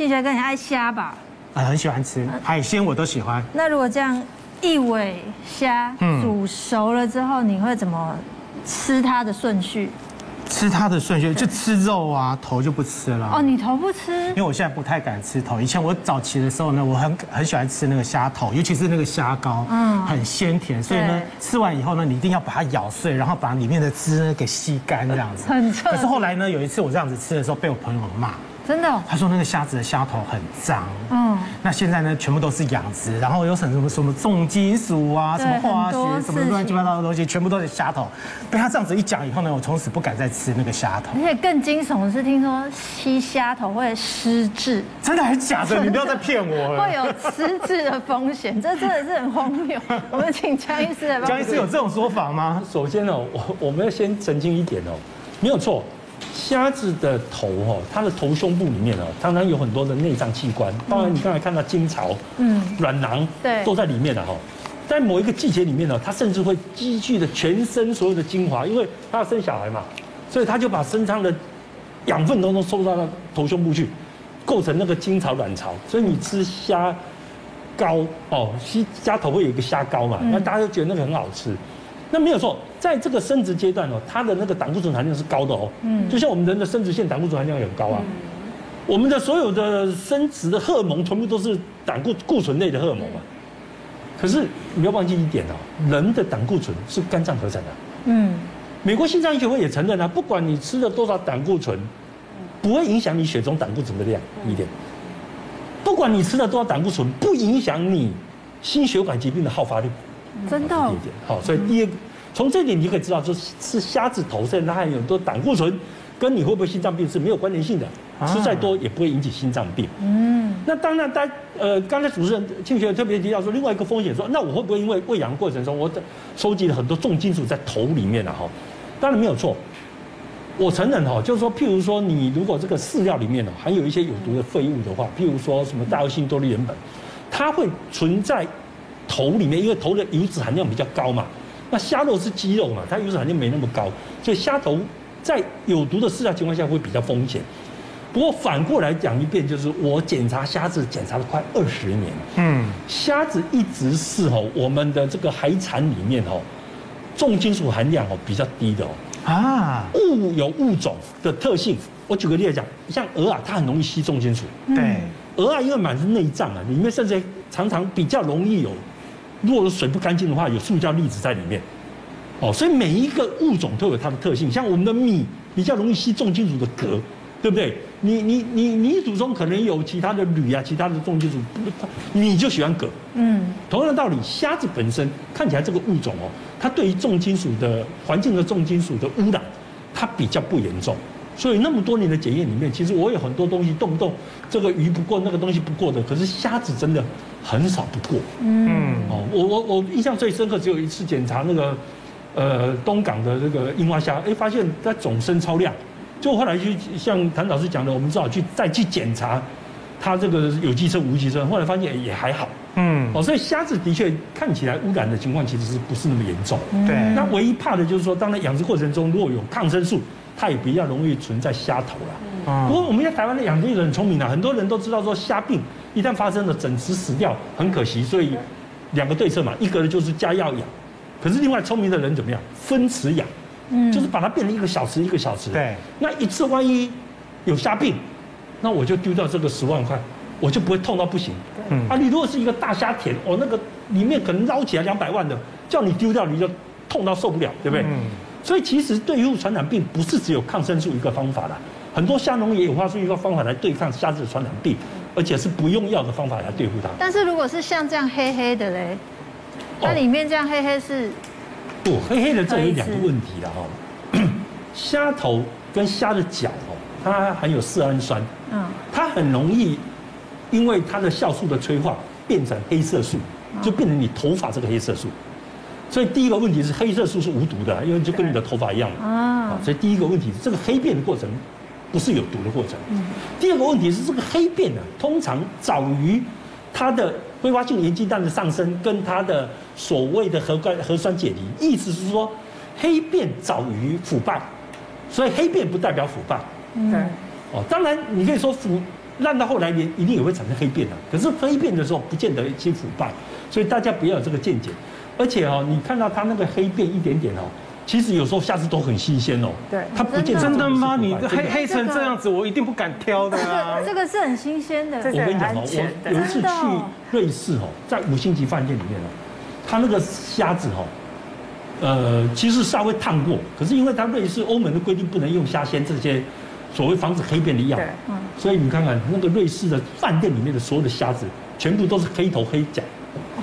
庆学哥，你爱虾吧？啊，很喜欢吃海鲜，我都喜欢。那如果这样一尾虾煮熟了之后，你会怎么吃它的顺序？吃它的顺序就吃肉啊，头就不吃了。哦，你头不吃？因为我现在不太敢吃头。以前我早期的时候呢，我很很喜欢吃那个虾头，尤其是那个虾膏，嗯，很鲜甜。所以呢，吃完以后呢，你一定要把它咬碎，然后把里面的汁呢给吸干，这样子。很臭。可是后来呢，有一次我这样子吃的时候，被我朋友骂。真的、哦，他说那个虾子的虾头很脏。嗯，那现在呢，全部都是养殖，然后有什么什么什么重金属啊，什么化学，什么乱七八糟的东西，全部都是虾头。被他这样子一讲以后呢，我从此不敢再吃那个虾头。而且更惊悚的是，听说吸虾头会失智。真的还是假的？你不要再骗我了。会有失智的风险，这真的是很荒谬。我们请江医师来帮。江医师有这种说法吗？首先呢，我我们要先澄清一点哦，没有错。虾子的头哈，它的头胸部里面哦，常常有很多的内脏器官，当然你刚才看到精巢、嗯，卵囊，对，都在里面的哈。在某一个季节里面呢，它甚至会积聚的全身所有的精华，因为它要生小孩嘛，所以它就把身上的养分都都收到了头胸部去，构成那个精巢卵巢。所以你吃虾膏哦，虾虾头会有一个虾膏嘛，那大家都觉得那个很好吃。那没有错，在这个生殖阶段哦，它的那个胆固醇含量是高的哦。嗯，就像我们人的生殖腺胆固醇含量也很高啊。我们的所有的生殖的荷尔蒙全部都是胆固固醇类的荷尔蒙嘛。可是你要忘记一点哦，人的胆固醇是肝脏合成的。嗯，美国心脏医学会也承认啊，不管你吃了多少胆固醇，不会影响你血中胆固醇的量一点。不管你吃了多少胆固醇，不影响你心血管疾病的好发率。真的哦，好，所以第一个，从这点你就可以知道，就是吃虾子头上它含有很多胆固醇，跟你会不会心脏病是没有关联性的，吃再多也不会引起心脏病。嗯，那当然，大家呃，刚才主持人庆学特别提到说，另外一个风险说，那我会不会因为喂养过程中，我收集了很多重金属在头里面了哈？当然没有错，我承认哈，就是说，譬如说，你如果这个饲料里面呢含有一些有毒的废物的话，譬如说什么大恶性多氯联苯，它会存在。头里面，因为头的油脂含量比较高嘛，那虾肉是肌肉嘛，它油脂含量没那么高，所以虾头在有毒的饲料情况下会比较风险。不过反过来讲一遍，就是我检查虾子检查了快二十年，嗯，虾子一直是哦我们的这个海产里面哦重金属含量哦比较低的哦啊，物有物种的特性。我举个例子讲，像鹅啊，它很容易吸重金属，对，鹅啊因为满是内脏啊，里面甚至常常比较容易有。如果水不干净的话，有塑胶粒子在里面，哦，所以每一个物种都有它的特性。像我们的米比较容易吸重金属的镉，对不对？你你你泥土中可能有其他的铝啊，其他的重金属，你就喜欢镉。嗯，同样的道理，虾子本身看起来这个物种哦，它对于重金属的环境的重金属的污染，它比较不严重。所以那么多年的检验里面，其实我有很多东西动不动这个鱼不过，那个东西不过的，可是虾子真的很少不过。嗯，哦，我我我印象最深刻，只有一次检查那个呃东港的这个樱花虾，哎，发现它总生超量，就后来就像谭老师讲的，我们只好去再去检查它这个有机生无机生，后来发现也还好。嗯，哦，所以虾子的确看起来污染的情况其实是不是那么严重？对，那唯一怕的就是说，当然养殖过程中如果有抗生素。它也比较容易存在虾头了。不过我们在台湾的养殖人很聪明啊，很多人都知道说虾病一旦发生了，整只死掉很可惜，所以两个对策嘛，一个呢就是加药养，可是另外聪明的人怎么样？分池养，嗯，就是把它变成一个小池一个小池。对，那一次万一有虾病，那我就丢掉这个十万块，我就不会痛到不行。嗯，啊，你如果是一个大虾田，哦，那个里面可能捞起来两百万的，叫你丢掉你就痛到受不了，对不对？嗯。所以其实对付传染病不是只有抗生素一个方法啦，很多虾农也有发出一个方法来对抗虾子的传染病，而且是不用药的方法来对付它。但是如果是像这样黑黑的嘞，它里面这样黑黑是？不，黑黑的这有两个问题了哈。虾头跟虾的脚哦，它含有色氨酸，嗯，它很容易因为它的酵素的催化变成黑色素，就变成你头发这个黑色素。所以第一个问题是黑色素是无毒的，因为就跟你的头发一样嘛。啊，所以第一个问题是这个黑变的过程不是有毒的过程。第二个问题是这个黑变呢，通常早于它的挥发性盐基氮的上升跟它的所谓的核酸核酸解离，意思是说黑变早于腐败，所以黑变不代表腐败。嗯。哦，当然你可以说腐烂到后来也一定也会产生黑变的。可是黑变的时候不见得先腐败，所以大家不要有这个见解。而且哦，你看到它那个黑变一点点哦，其实有时候虾子都很新鲜哦。对，它不见得真的吗？你黑黑成这样子，我一定不敢挑的啊。这个是很新鲜的。我跟你讲哦，我有一次去瑞士哦，在五星级饭店里面哦，它那个虾子哦。呃，其实稍微烫过，可是因为它瑞士欧盟的规定不能用虾鲜这些所谓防止黑变的药，嗯，所以你看看那个瑞士的饭店里面的所有的虾子，全部都是黑头黑甲。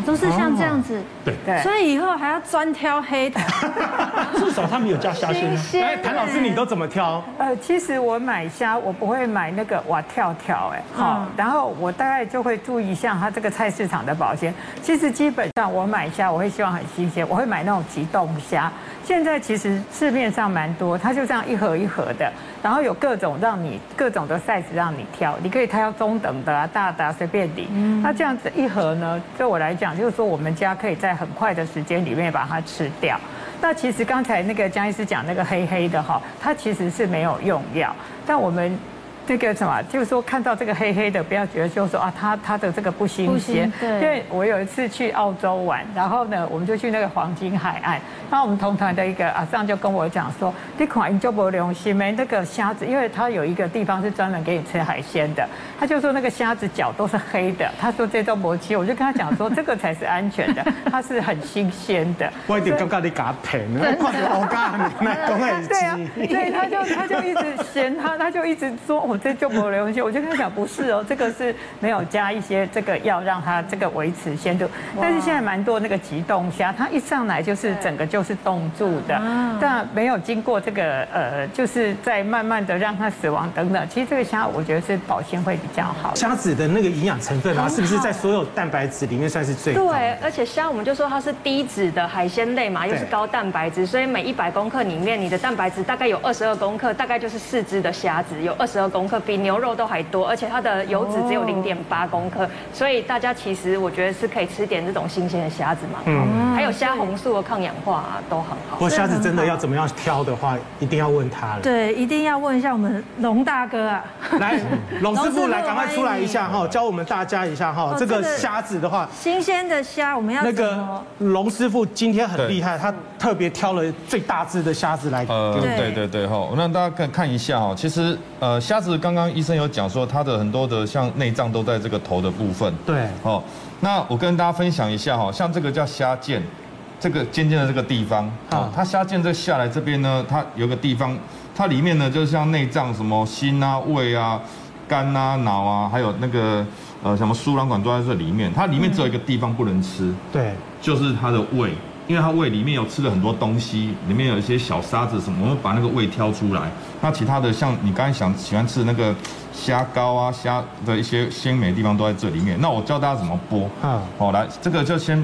都是像这样子，对，所以以后还要专挑黑的，至少他们有加虾鲜。哎，谭老师，你都怎么挑？呃，其实我买虾，我不会买那个哇跳跳，哎，好，然后我大概就会注意一下它这个菜市场的保鲜。其实基本上我买虾，我会希望很新鲜，我会买那种急冻虾。现在其实市面上蛮多，它就这样一盒一盒的，然后有各种让你各种的 size 让你挑，你可以挑中等的啊、大的啊，随便你。那这样子一盒呢，对我来讲，就是说我们家可以在很快的时间里面把它吃掉。那其实刚才那个江医师讲那个黑黑的哈，它其实是没有用药，但我们。那个什么，就是说看到这个黑黑的，不要觉得就是说啊，它它的这个不新鲜。对。因为我有一次去澳洲玩，然后呢，我们就去那个黄金海岸，然后我们同团的一个阿桑就跟我讲说，你看你就不良心没那个虾子，因为它有一个地方是专门给你吃海鲜的，他就说那个虾子脚都是黑的，他说这都磨漆，我就跟他讲说这个才是安全的，它是很新鲜的。我一点刚刚你给他骗，那快点我讲，对啊，所以他就他就一直嫌他，他就一直说我。这就没有东西，我就跟他讲不是哦，这个是没有加一些这个药让它这个维持鲜度。但是现在蛮多那个急冻虾，它一上来就是整个就是冻住的，但没有经过这个呃，就是在慢慢的让它死亡等等。其实这个虾我觉得是保鲜会比较好。虾子的那个营养成分啊，是不是在所有蛋白质里面算是最高？对，而且虾我们就说它是低脂的海鲜类嘛，又是高蛋白质，所以每一百公克里面你的蛋白质大概有二十二公克，大概就是四只的虾子有二十二公克。比牛肉都还多，而且它的油脂只有零点八公克，所以大家其实我觉得是可以吃点这种新鲜的虾子嘛。嗯，还有虾红素的抗氧化啊，都很好。不过虾子真的要怎么样挑的话，一定要问他了。对，一定要问一下我们龙大哥啊。来，龙师傅来，赶快出来一下哈，教我们大家一下哈。这个虾子的话，新鲜的虾我们要那个龙师傅今天很厉害，他特别挑了最大只的虾子来。呃，对对对哈，那大家看看一下哈，其实呃虾子刚刚医生有讲说，它的很多的像内脏都在这个头的部分。对，哦，那我跟大家分享一下哈，像这个叫虾腱，这个尖尖的这个地方，啊，它虾腱这下来这边呢，它有个地方，它里面呢就像内脏什么心啊、胃啊、肝啊、脑啊，还有那个呃什么输卵管都在这里面，它里面只有一个地方不能吃，对，就是它的胃。因为它胃里面有吃了很多东西，里面有一些小沙子什么，我们把那个胃挑出来。那其他的像你刚才想喜欢吃的那个虾膏啊，虾的一些鲜美的地方都在这里面。那我教大家怎么剥。嗯，好，来，这个就先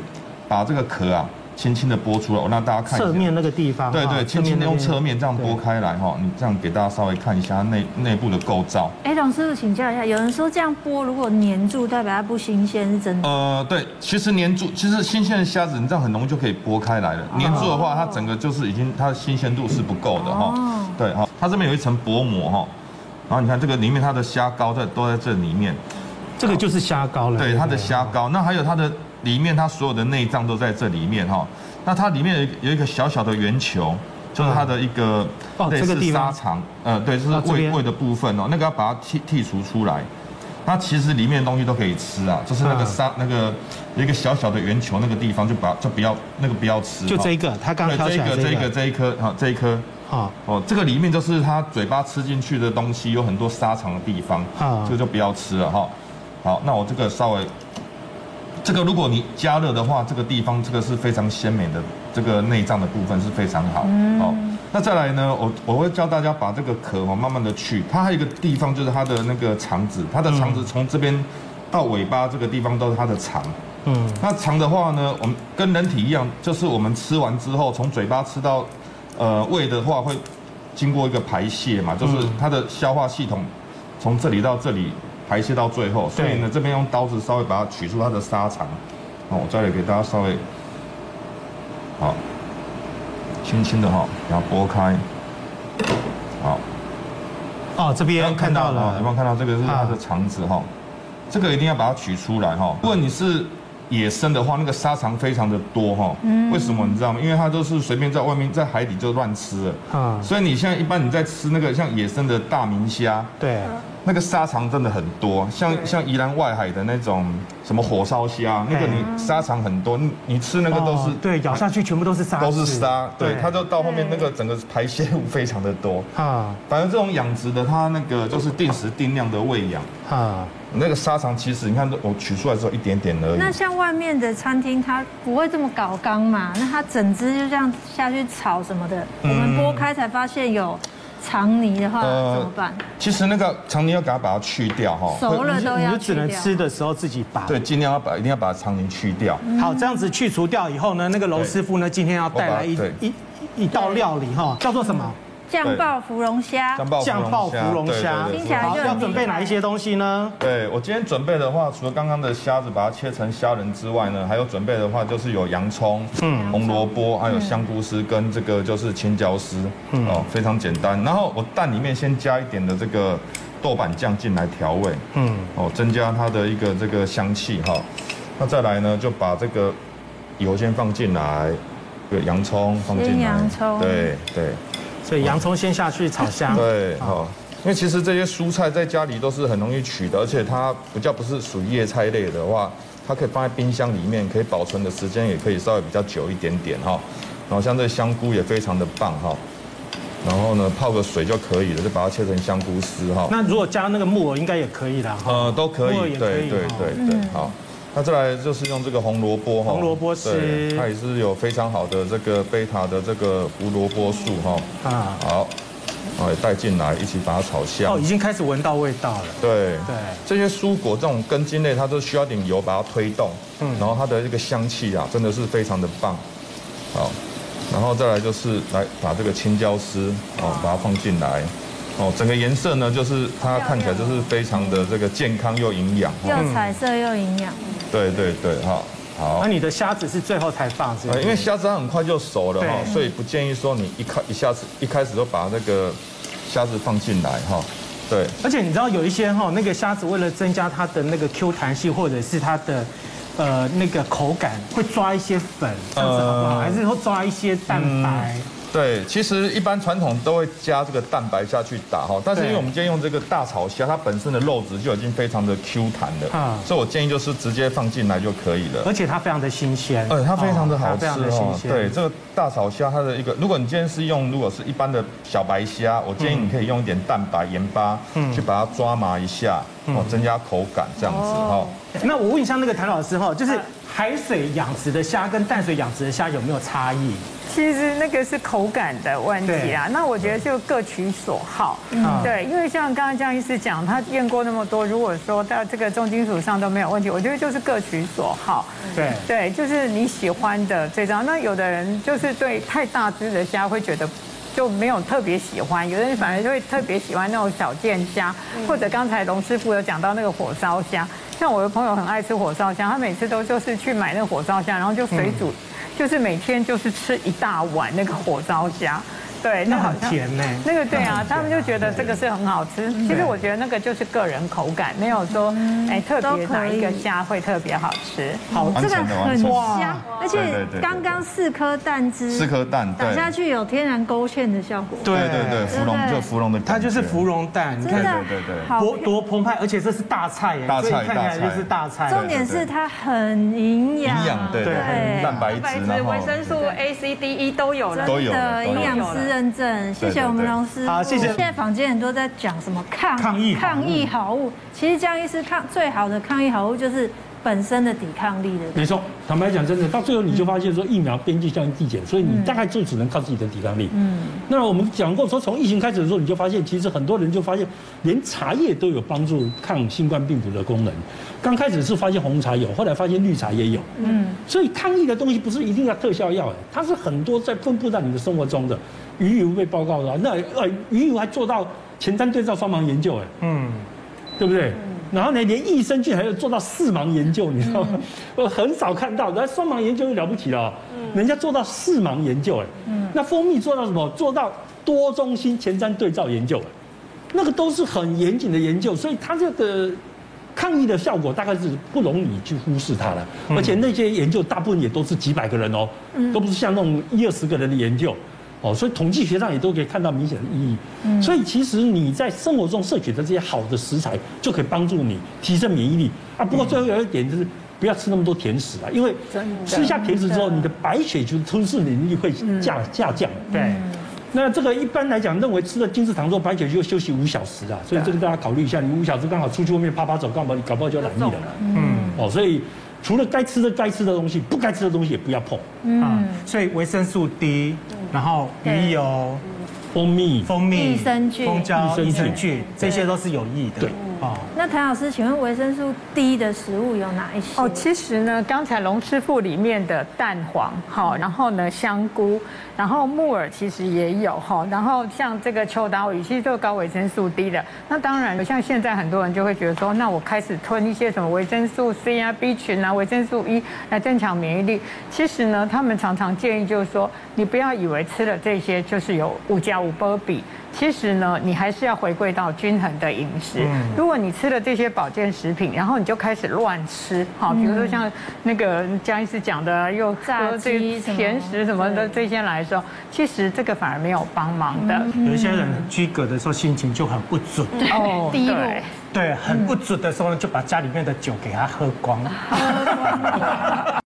把这个壳啊。轻轻的剥出来，我让大家看一下。侧面那个地方。对对，轻轻的用侧面这样剥开来哈，你这样给大家稍微看一下内内部的构造。哎，董师傅请教一下，有人说这样剥如果粘住，代表它不新鲜，是真的？呃，对，其实粘住，其实新鲜的虾子你这样很容易就可以剥开来了。粘住的话，它整个就是已经它的新鲜度是不够的哈。哦。对哈，它这边有一层薄膜哈，然后你看这个里面它的虾膏在都在这里面，这个就是虾膏了。对，它的虾膏，那还有它的。里面它所有的内脏都在这里面哈，那它里面有有一个小小的圆球，就是它的一个类似沙肠，呃，对，就是胃胃的部分哦，那个要把它剔剔除出来。它其实里面的东西都可以吃啊，就是那个沙那个有一个小小的圆球那个地方就把就不要那个不要吃。就这一个，它刚挑起来这个这一个。这一颗哈这一颗。啊哦，这个里面就是它嘴巴吃进去的东西有很多沙肠的地方啊，这个就不要吃了哈。好，那我这个稍微。这个如果你加热的话，这个地方这个是非常鲜美的，这个内脏的部分是非常好。好，那再来呢，我我会教大家把这个壳哦慢慢的去。它还有一个地方就是它的那个肠子，它的肠子从这边到尾巴这个地方都是它的肠。嗯，那肠的话呢，我们跟人体一样，就是我们吃完之后从嘴巴吃到呃胃的话，会经过一个排泄嘛，就是它的消化系统从这里到这里。排泄到最后，所以呢，这边用刀子稍微把它取出它的沙肠，好，我再来给大家稍微，好，轻轻的哈，把它剥开，好，哦，这边看到了，有没有看到这个是它的肠子哈？这个一定要把它取出来哈。如果你是野生的话，那个沙肠非常的多哈。嗯。为什么你知道吗？因为它都是随便在外面在海底就乱吃了。啊。所以你现在一般你在吃那个像野生的大明虾。对。那个沙肠真的很多，像像宜兰外海的那种什么火烧虾，那个你沙肠很多，你你吃那个都是对，咬下去全部都是沙，都是沙。对，它就到后面那个整个排泄物非常的多。啊。反正这种养殖的，它那个就是定时定量的喂养。啊。那个沙肠其实你看，我取出来之后一点点而已。那像外面的餐厅，它不会这么搞缸嘛？那它整只就这样下去炒什么的，我们剥开才发现有肠泥的话怎么办？其实那个肠泥要给它把它去掉哈。熟了都要。你就只能吃的时候自己拔。对，尽量要把一定要把肠泥去掉。好，这样子去除掉以后呢，那个楼师傅呢，今天要带来一一一道料理哈，叫做什么？酱爆芙蓉虾，酱爆芙蓉虾，听起来就要准备哪一些东西呢？对，我今天准备的话，除了刚刚的虾子把它切成虾仁之外呢，还有准备的话就是有洋葱、嗯，红萝卜，还有香菇丝跟这个就是青椒丝，哦，非常简单。然后我蛋里面先加一点的这个豆瓣酱进来调味，嗯，哦，增加它的一个这个香气哈。那再来呢，就把这个油先放进来，这个洋葱放进来，洋葱，对对。所以洋葱先下去炒香。对，好，因为其实这些蔬菜在家里都是很容易取的，而且它比较不是属于叶菜类的话，它可以放在冰箱里面，可以保存的时间也可以稍微比较久一点点哈。然后像这香菇也非常的棒哈，然后呢泡个水就可以了，就把它切成香菇丝哈。那如果加那个木耳应该也可以啦。呃，都可以，对对对对，好。那再来就是用这个红萝卜哈，红萝卜丝，它也是有非常好的这个贝塔的这个胡萝卜素哈。啊，好，啊也带进来一起把它炒香。哦，已经开始闻到味道了。对对，这些蔬果这种根茎类，它都需要点油把它推动，嗯，然后它的这个香气啊，真的是非常的棒。好，然后再来就是来把这个青椒丝哦，把它放进来。哦，整个颜色呢，就是它看起来就是非常的这个健康又营养，又彩色又营养。对对对，哈，好。那你的虾子是最后才放是吗？因为虾子它很快就熟了哈，所以不建议说你一开一下子一开始就把那个虾子放进来哈。对。而且你知道有一些哈，那个虾子为了增加它的那个 Q 弹性，或者是它的呃那个口感，会抓一些粉，这样子好不好？还是会抓一些蛋白？对，其实一般传统都会加这个蛋白下去打哈，但是因为我们今天用这个大草虾，它本身的肉质就已经非常的 Q 弹了，啊，所以我建议就是直接放进来就可以了。而且它非常的新鲜，呃，它非常的好吃哦。对，这个大草虾它的一个，如果你今天是用如果是一般的小白虾，我建议你可以用一点蛋白、盐巴，嗯，去把它抓麻一下，哦，增加口感这样子哈。那我问一下那个谭老师哈，就是海水养殖的虾跟淡水养殖的虾有没有差异？其实那个是口感的问题啊，那我觉得就各取所好。嗯，对，因为像刚刚江医师讲，他验过那么多，如果说到这个重金属上都没有问题，我觉得就是各取所好。对，对，就是你喜欢的这张。那有的人就是对太大只的虾会觉得就没有特别喜欢，有的人反而就会特别喜欢那种小件虾，或者刚才龙师傅有讲到那个火烧虾，像我的朋友很爱吃火烧虾，他每次都就是去买那个火烧虾，然后就水煮。就是每天就是吃一大碗那个火烧虾。对，那很甜呢。那个对啊，他们就觉得这个是很好吃。其实我觉得那个就是个人口感，没有说哎特别哪一个虾会特别好吃。好，这个很香，而且刚刚四颗蛋汁，四颗蛋打下去有天然勾芡的效果。对对对，芙蓉就芙蓉的，它就是芙蓉蛋。你看，对对对，多多澎湃，而且这是大菜耶，大菜看起来就是大菜。重点是它很营养，营养对对，蛋白质、维生素 A、C、D、E 都有了，都有的营养师。认证，谢谢我们龙师。好，谢谢。现在坊间很多在讲什么抗抗疫抗疫好物，其实江医师抗最好的抗疫好物就是本身的抵抗力的。没错，坦白讲，真的到最后你就发现说疫苗边际效应递减，所以你大概就只能靠自己的抵抗力。嗯。那我们讲过说，从疫情开始的时候，你就发现其实很多人就发现，连茶叶都有帮助抗新冠病毒的功能。刚开始是发现红茶有，后来发现绿茶也有。嗯。所以抗疫的东西不是一定要特效药，哎，它是很多在分布在你的生活中的。鱼油被报告了，那呃鱼油还做到前瞻对照双盲研究，哎，嗯，对不对？然后呢，连益生菌还要做到四盲研究，你知道吗？我很少看到，那双盲研究就了不起了，人家做到四盲研究，哎，嗯，那蜂蜜做到什么？做到多中心前瞻对照研究，那个都是很严谨的研究，所以它这个抗疫的效果大概是不容你去忽视它的。而且那些研究大部分也都是几百个人哦，都不是像那种一二十个人的研究。哦，所以统计学上也都可以看到明显的意义。嗯，所以其实你在生活中摄取的这些好的食材，就可以帮助你提升免疫力啊。不过最后有一点就是，不要吃那么多甜食啊，因为吃下甜食之后，你的白血球吞噬能力会下下降。对，那这个一般来讲，认为吃了精制糖之后，白血球休息五小时啊，所以这个大家考虑一下，你五小时刚好出去外面啪啪走，干嘛你搞不好就染疫了。嗯，哦，所以。除了该吃的该吃的东西，不该吃的东西也不要碰。嗯，所以维生素 D，然后鱼油、蜂蜜、蜂蜜、益生菌、蜂胶、益生菌，这些都是有益的。对。哦，那谭老师，请问维生素 D 的食物有哪一些？哦，其实呢，刚才龙师傅里面的蛋黄，好，然后呢香菇，然后木耳其实也有哈，然后像这个秋刀鱼，其实都高维生素 D 的。那当然，像现在很多人就会觉得说，那我开始吞一些什么维生素 C 啊、B 群啊、维生素 E 来增强免疫力。其实呢，他们常常建议就是说，你不要以为吃了这些就是有五加五波比。其实呢，你还是要回归到均衡的饮食。如果你吃了这些保健食品，然后你就开始乱吃，好，比如说像那个江医师讲的，又炸这、甜食什么的这些来说，其实这个反而没有帮忙的。有一些人居隔的时候心情就很不准，哦，低落，对，很不准的时候呢，就把家里面的酒给他喝光。